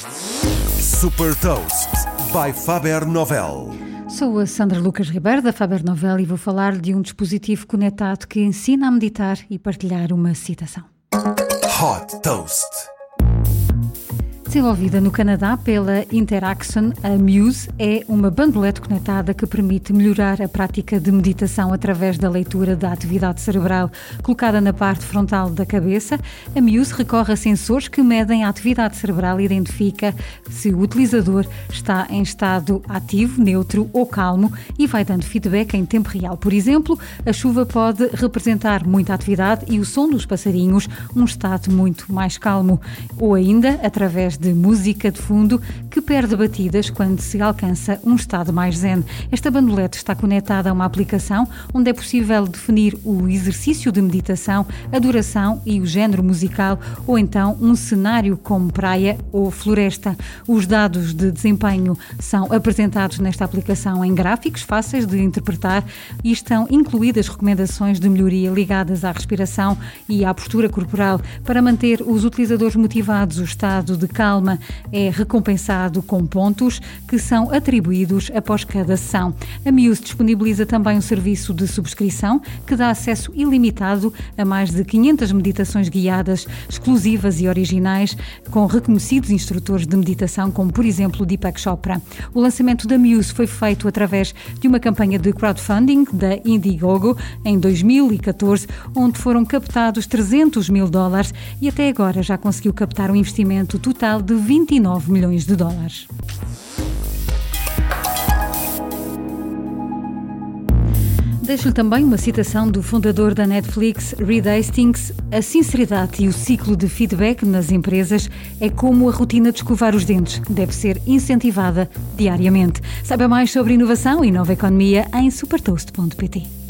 Super Toast by Faber Novel. Sou a Sandra Lucas Ribeiro da Faber Novel e vou falar de um dispositivo conectado que ensina a meditar e partilhar uma citação. Hot Toast. Desenvolvida no Canadá pela Interaction, a Muse é uma bandolete conectada que permite melhorar a prática de meditação através da leitura da atividade cerebral colocada na parte frontal da cabeça. A Muse recorre a sensores que medem a atividade cerebral e identifica se o utilizador está em estado ativo, neutro ou calmo e vai dando feedback em tempo real. Por exemplo, a chuva pode representar muita atividade e o som dos passarinhos um estado muito mais calmo. Ou ainda, através de música de fundo que perde batidas quando se alcança um estado mais zen. Esta bandolete está conectada a uma aplicação onde é possível definir o exercício de meditação, a duração e o género musical ou então um cenário como praia ou floresta. Os dados de desempenho são apresentados nesta aplicação em gráficos fáceis de interpretar e estão incluídas recomendações de melhoria ligadas à respiração e à postura corporal para manter os utilizadores motivados. O estado de calma calma é recompensado com pontos que são atribuídos após cada sessão. A Muse disponibiliza também um serviço de subscrição que dá acesso ilimitado a mais de 500 meditações guiadas, exclusivas e originais, com reconhecidos instrutores de meditação, como por exemplo Deepak Chopra. O lançamento da Muse foi feito através de uma campanha de crowdfunding da Indiegogo em 2014, onde foram captados 300 mil dólares e até agora já conseguiu captar um investimento total de 29 milhões de dólares. Deixo-lhe também uma citação do fundador da Netflix, Reed Hastings. A sinceridade e o ciclo de feedback nas empresas é como a rotina de escovar os dentes. Deve ser incentivada diariamente. Saiba mais sobre inovação e nova economia em supertoast.pt.